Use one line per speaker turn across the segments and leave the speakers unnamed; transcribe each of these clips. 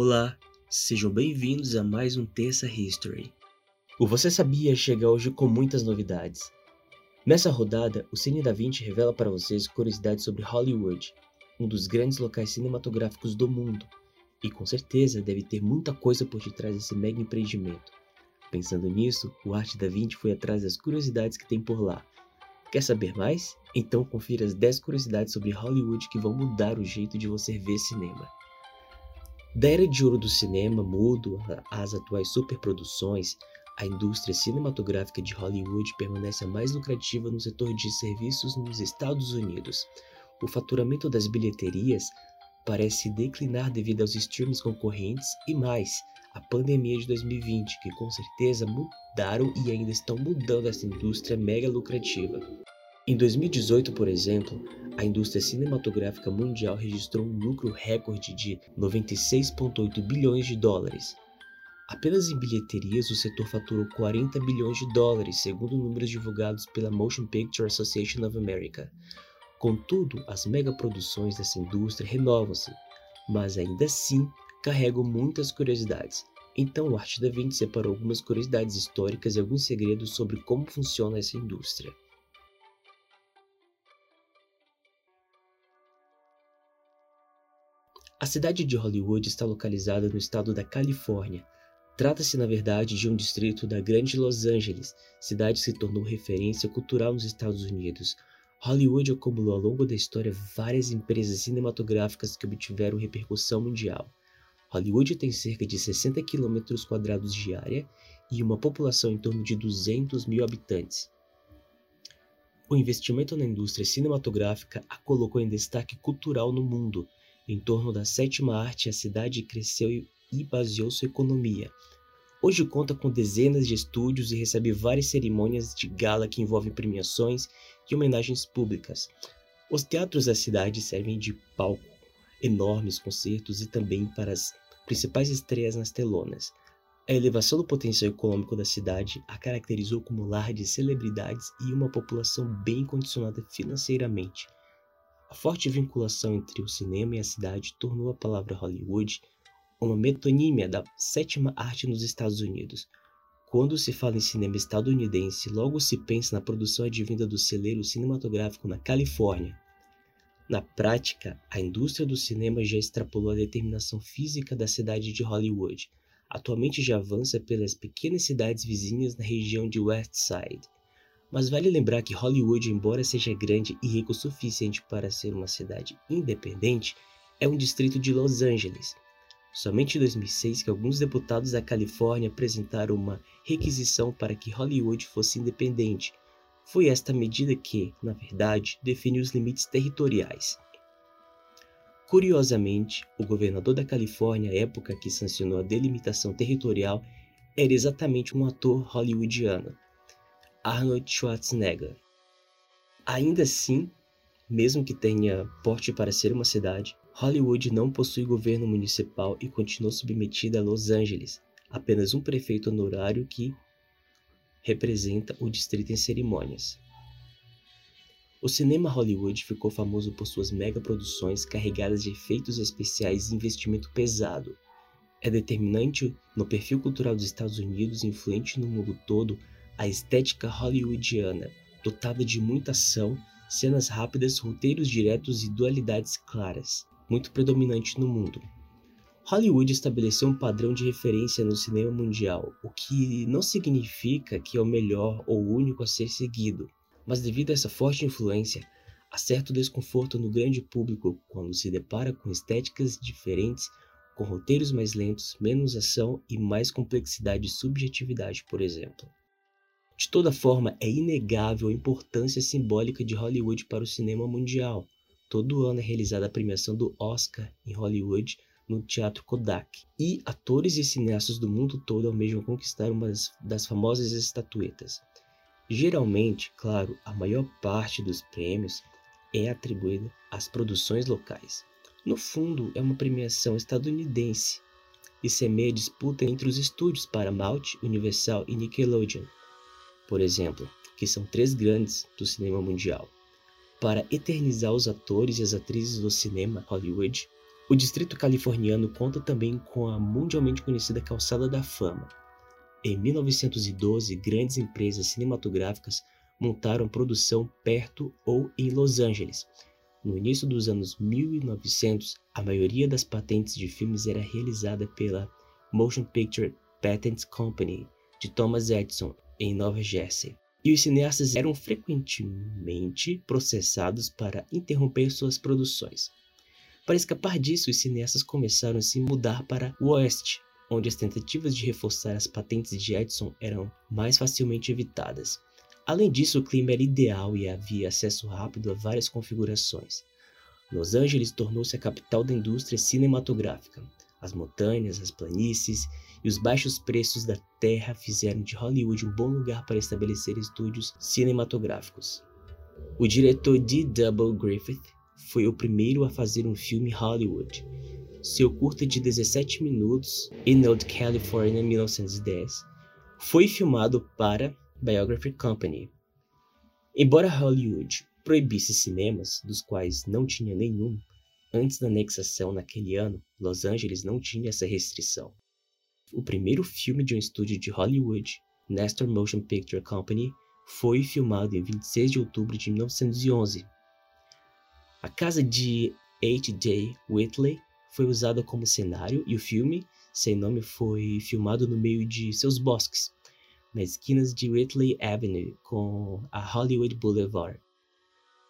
Olá, sejam bem-vindos a mais um Terça History. O Você Sabia chega hoje com muitas novidades. Nessa rodada, o Cine da Vinci revela para vocês curiosidades sobre Hollywood, um dos grandes locais cinematográficos do mundo, e com certeza deve ter muita coisa por detrás desse mega empreendimento. Pensando nisso, o Arte da Vinci foi atrás das curiosidades que tem por lá. Quer saber mais? Então confira as 10 curiosidades sobre Hollywood que vão mudar o jeito de você ver cinema. Da era de ouro do cinema mudo às atuais superproduções, a indústria cinematográfica de Hollywood permanece a mais lucrativa no setor de serviços nos Estados Unidos. O faturamento das bilheterias parece declinar devido aos streams concorrentes e mais a pandemia de 2020, que com certeza mudaram e ainda estão mudando essa indústria mega lucrativa. Em 2018, por exemplo, a indústria cinematográfica mundial registrou um lucro recorde de 96,8 bilhões de dólares. Apenas em bilheterias, o setor faturou 40 bilhões de dólares, segundo números divulgados pela Motion Picture Association of America. Contudo, as megaproduções dessa indústria renovam-se, mas ainda assim carregam muitas curiosidades. Então, o Arte da Vinci separou algumas curiosidades históricas e alguns segredos sobre como funciona essa indústria. A cidade de Hollywood está localizada no estado da Califórnia. Trata-se, na verdade, de um distrito da Grande Los Angeles, cidade que se tornou referência cultural nos Estados Unidos, Hollywood acumulou ao longo da história várias empresas cinematográficas que obtiveram repercussão mundial. Hollywood tem cerca de 60 km quadrados de área e uma população em torno de 200 mil habitantes. O investimento na indústria cinematográfica a colocou em destaque cultural no mundo. Em torno da sétima arte, a cidade cresceu e baseou sua economia. Hoje conta com dezenas de estúdios e recebe várias cerimônias de gala que envolvem premiações e homenagens públicas. Os teatros da cidade servem de palco enormes concertos e também para as principais estreias nas telonas. A elevação do potencial econômico da cidade a caracterizou como lar de celebridades e uma população bem condicionada financeiramente. A forte vinculação entre o cinema e a cidade tornou a palavra Hollywood uma metonímia da sétima arte nos Estados Unidos. Quando se fala em cinema estadunidense, logo se pensa na produção advinda do celeiro cinematográfico na Califórnia. Na prática, a indústria do cinema já extrapolou a determinação física da cidade de Hollywood. Atualmente já avança pelas pequenas cidades vizinhas na região de West Side. Mas vale lembrar que Hollywood, embora seja grande e rico o suficiente para ser uma cidade independente, é um distrito de Los Angeles, Somente em 2006 que alguns deputados da Califórnia apresentaram uma requisição para que Hollywood fosse independente. Foi esta medida que, na verdade, define os limites territoriais. Curiosamente, o governador da Califórnia, à época que sancionou a delimitação territorial, era exatamente um ator hollywoodiano, Arnold Schwarzenegger. Ainda assim, mesmo que tenha porte para ser uma cidade, Hollywood não possui governo municipal e continua submetida a Los Angeles, apenas um prefeito honorário que representa o distrito em cerimônias. O cinema Hollywood ficou famoso por suas megaproduções carregadas de efeitos especiais e investimento pesado. É determinante no perfil cultural dos Estados Unidos, influente no mundo todo, a estética hollywoodiana, dotada de muita ação, cenas rápidas, roteiros diretos e dualidades claras muito predominante no mundo. Hollywood estabeleceu um padrão de referência no cinema mundial, o que não significa que é o melhor ou o único a ser seguido, mas devido a essa forte influência, há certo desconforto no grande público quando se depara com estéticas diferentes, com roteiros mais lentos, menos ação e mais complexidade e subjetividade, por exemplo. De toda forma, é inegável a importância simbólica de Hollywood para o cinema mundial. Todo ano é realizada a premiação do Oscar em Hollywood no Teatro Kodak. E atores e cineastas do mundo todo almejam conquistar uma das famosas estatuetas. Geralmente, claro, a maior parte dos prêmios é atribuída às produções locais. No fundo, é uma premiação estadunidense e semeia disputa entre os estúdios Paramount, Universal e Nickelodeon, por exemplo, que são três grandes do cinema mundial. Para eternizar os atores e as atrizes do cinema Hollywood, O distrito californiano conta também com a mundialmente conhecida Calçada da Fama. Em 1912, grandes empresas cinematográficas montaram produção perto ou em Los Angeles. No início dos anos 1900, a maioria das patentes de filmes era realizada pela Motion Picture Patent Company de Thomas Edison, em Nova Jersey. E os cineastas eram frequentemente processados para interromper suas produções. Para escapar disso, os cineastas começaram a se mudar para o oeste, onde as tentativas de reforçar as patentes de Edison eram mais facilmente evitadas. Além disso, o clima era ideal e havia acesso rápido a várias configurações. Los Angeles tornou-se a capital da indústria cinematográfica. As montanhas, as planícies e os baixos preços da terra fizeram de Hollywood um bom lugar para estabelecer estúdios cinematográficos. O diretor D. Double Griffith foi o primeiro a fazer um filme Hollywood. Seu curta de 17 minutos, In Old California, 1910, foi filmado para Biography Company. Embora Hollywood proibisse cinemas, dos quais não tinha nenhum, antes da anexação naquele ano, Los Angeles não tinha essa restrição. O primeiro filme de um estúdio de Hollywood, Nestor Motion Picture Company, foi filmado em 26 de outubro de 1911. A casa de H.J. Whitley foi usada como cenário e o filme, sem nome, foi filmado no meio de seus bosques, nas esquinas de Whitley Avenue com a Hollywood Boulevard.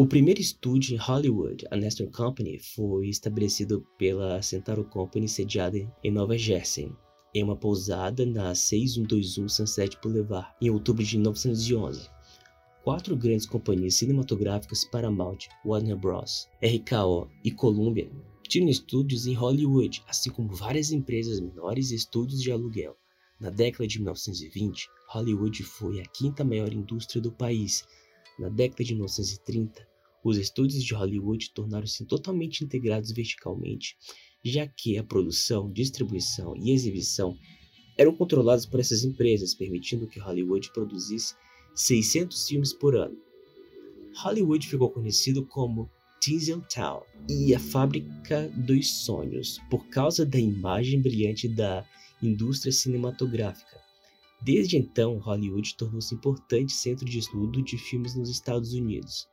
O primeiro estúdio em Hollywood, a Nestor Company, foi estabelecido pela Centauro Company sediada em Nova Jersey, em uma pousada na 6121 Sunset Boulevard, em outubro de 1911. Quatro grandes companhias cinematográficas Paramount, Warner Bros., RKO e Columbia tinham estúdios em Hollywood, assim como várias empresas menores e estúdios de aluguel. Na década de 1920, Hollywood foi a quinta maior indústria do país. Na década de 1930, os estúdios de Hollywood tornaram-se totalmente integrados verticalmente, já que a produção, distribuição e exibição eram controlados por essas empresas, permitindo que Hollywood produzisse 600 filmes por ano. Hollywood ficou conhecido como Tinseltown e a fábrica dos sonhos por causa da imagem brilhante da indústria cinematográfica. Desde então, Hollywood tornou-se importante centro de estudo de filmes nos Estados Unidos.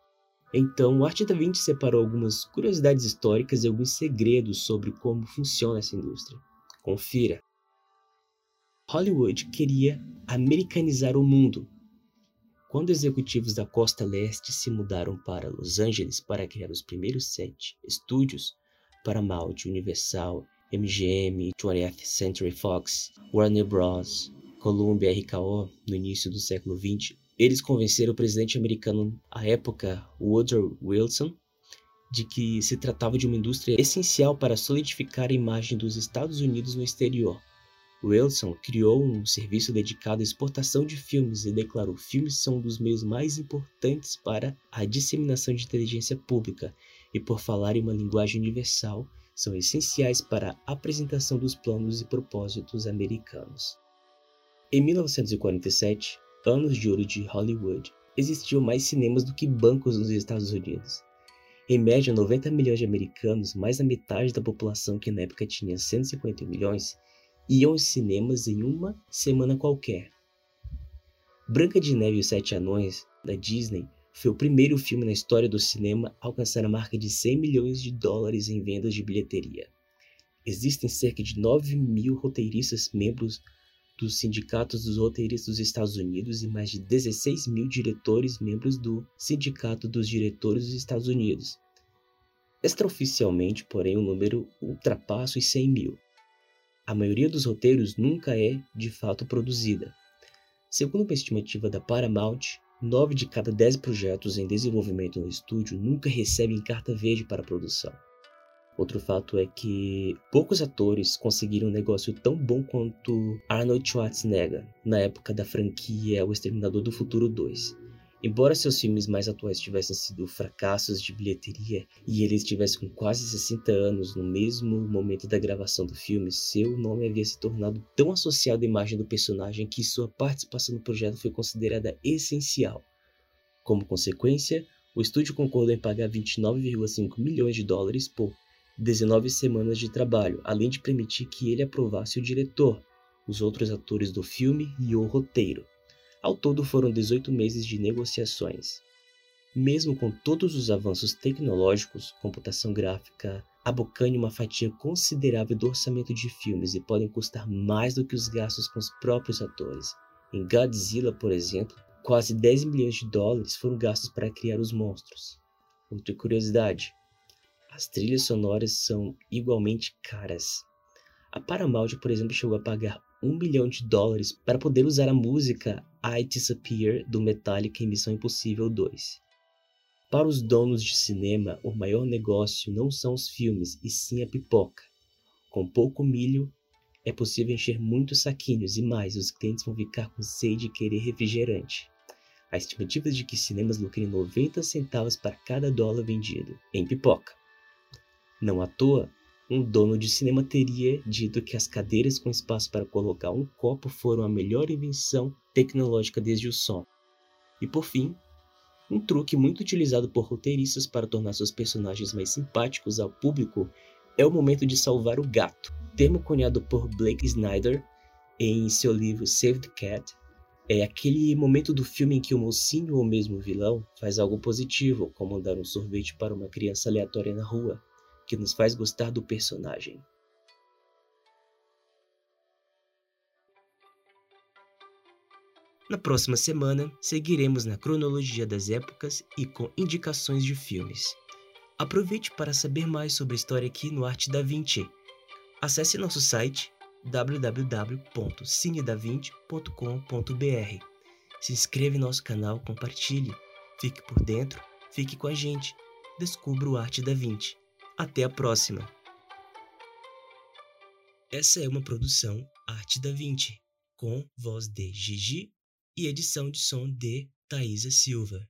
Então, o Arte da Vinci separou algumas curiosidades históricas e alguns segredos sobre como funciona essa indústria. Confira! Hollywood queria americanizar o mundo. Quando executivos da costa leste se mudaram para Los Angeles para criar os primeiros sete estúdios, Paramount, Universal, MGM, 20th Century Fox, Warner Bros., Columbia RKO no início do século XX, eles convenceram o presidente americano à época, Woodrow Wilson, de que se tratava de uma indústria essencial para solidificar a imagem dos Estados Unidos no exterior. Wilson criou um serviço dedicado à exportação de filmes e declarou: filmes são um dos meios mais importantes para a disseminação de inteligência pública e, por falar em uma linguagem universal, são essenciais para a apresentação dos planos e propósitos americanos. Em 1947, anos de ouro de Hollywood, existiam mais cinemas do que bancos nos Estados Unidos. Em média, 90 milhões de americanos, mais da metade da população que na época tinha 150 milhões, iam aos cinemas em uma semana qualquer. Branca de Neve e os Sete Anões, da Disney, foi o primeiro filme na história do cinema a alcançar a marca de 100 milhões de dólares em vendas de bilheteria. Existem cerca de 9 mil roteiristas membros dos sindicatos dos roteiristas dos Estados Unidos e mais de 16 mil diretores membros do Sindicato dos Diretores dos Estados Unidos. Extraoficialmente, porém, o número ultrapassa os 100 mil. A maioria dos roteiros nunca é, de fato, produzida. Segundo uma estimativa da Paramount, 9 de cada 10 projetos em desenvolvimento no estúdio nunca recebem carta verde para produção. Outro fato é que poucos atores conseguiram um negócio tão bom quanto Arnold Schwarzenegger na época da franquia O Exterminador do Futuro 2. Embora seus filmes mais atuais tivessem sido fracassos de bilheteria e ele estivesse com quase 60 anos no mesmo momento da gravação do filme, seu nome havia se tornado tão associado à imagem do personagem que sua participação no projeto foi considerada essencial. Como consequência, o estúdio concordou em pagar 29,5 milhões de dólares por 19 semanas de trabalho, além de permitir que ele aprovasse o diretor, os outros atores do filme e o roteiro. Ao todo foram 18 meses de negociações. Mesmo com todos os avanços tecnológicos, computação gráfica abocane uma fatia considerável do orçamento de filmes e podem custar mais do que os gastos com os próprios atores. Em Godzilla, por exemplo, quase 10 milhões de dólares foram gastos para criar os monstros. Outra curiosidade: as trilhas sonoras são igualmente caras. A Paramount, por exemplo, chegou a pagar um bilhão de dólares para poder usar a música I Disappear do Metallica em Missão Impossível 2. Para os donos de cinema, o maior negócio não são os filmes, e sim a pipoca. Com pouco milho, é possível encher muitos saquinhos e mais, os clientes vão ficar com sede e querer refrigerante. A estimativa é de que cinemas lucrem 90 centavos para cada dólar vendido em pipoca. Não à toa, um dono de cinema teria dito que as cadeiras com espaço para colocar um copo foram a melhor invenção tecnológica desde o som. E por fim, um truque muito utilizado por roteiristas para tornar seus personagens mais simpáticos ao público é o momento de salvar o gato, termo cunhado por Blake Snyder em seu livro Save the Cat. É aquele momento do filme em que o mocinho ou mesmo o vilão faz algo positivo, como dar um sorvete para uma criança aleatória na rua, que nos faz gostar do personagem. Na próxima semana, seguiremos na cronologia das épocas e com indicações de filmes. Aproveite para saber mais sobre a história aqui no Arte da Vinci. Acesse nosso site www.cinedavinte.com.br. Se inscreva em nosso canal, compartilhe, fique por dentro, fique com a gente, descubra o Arte da Vinci. Até a próxima! Essa é uma produção Arte da Vinci, com voz de Gigi e edição de som de Thaisa Silva.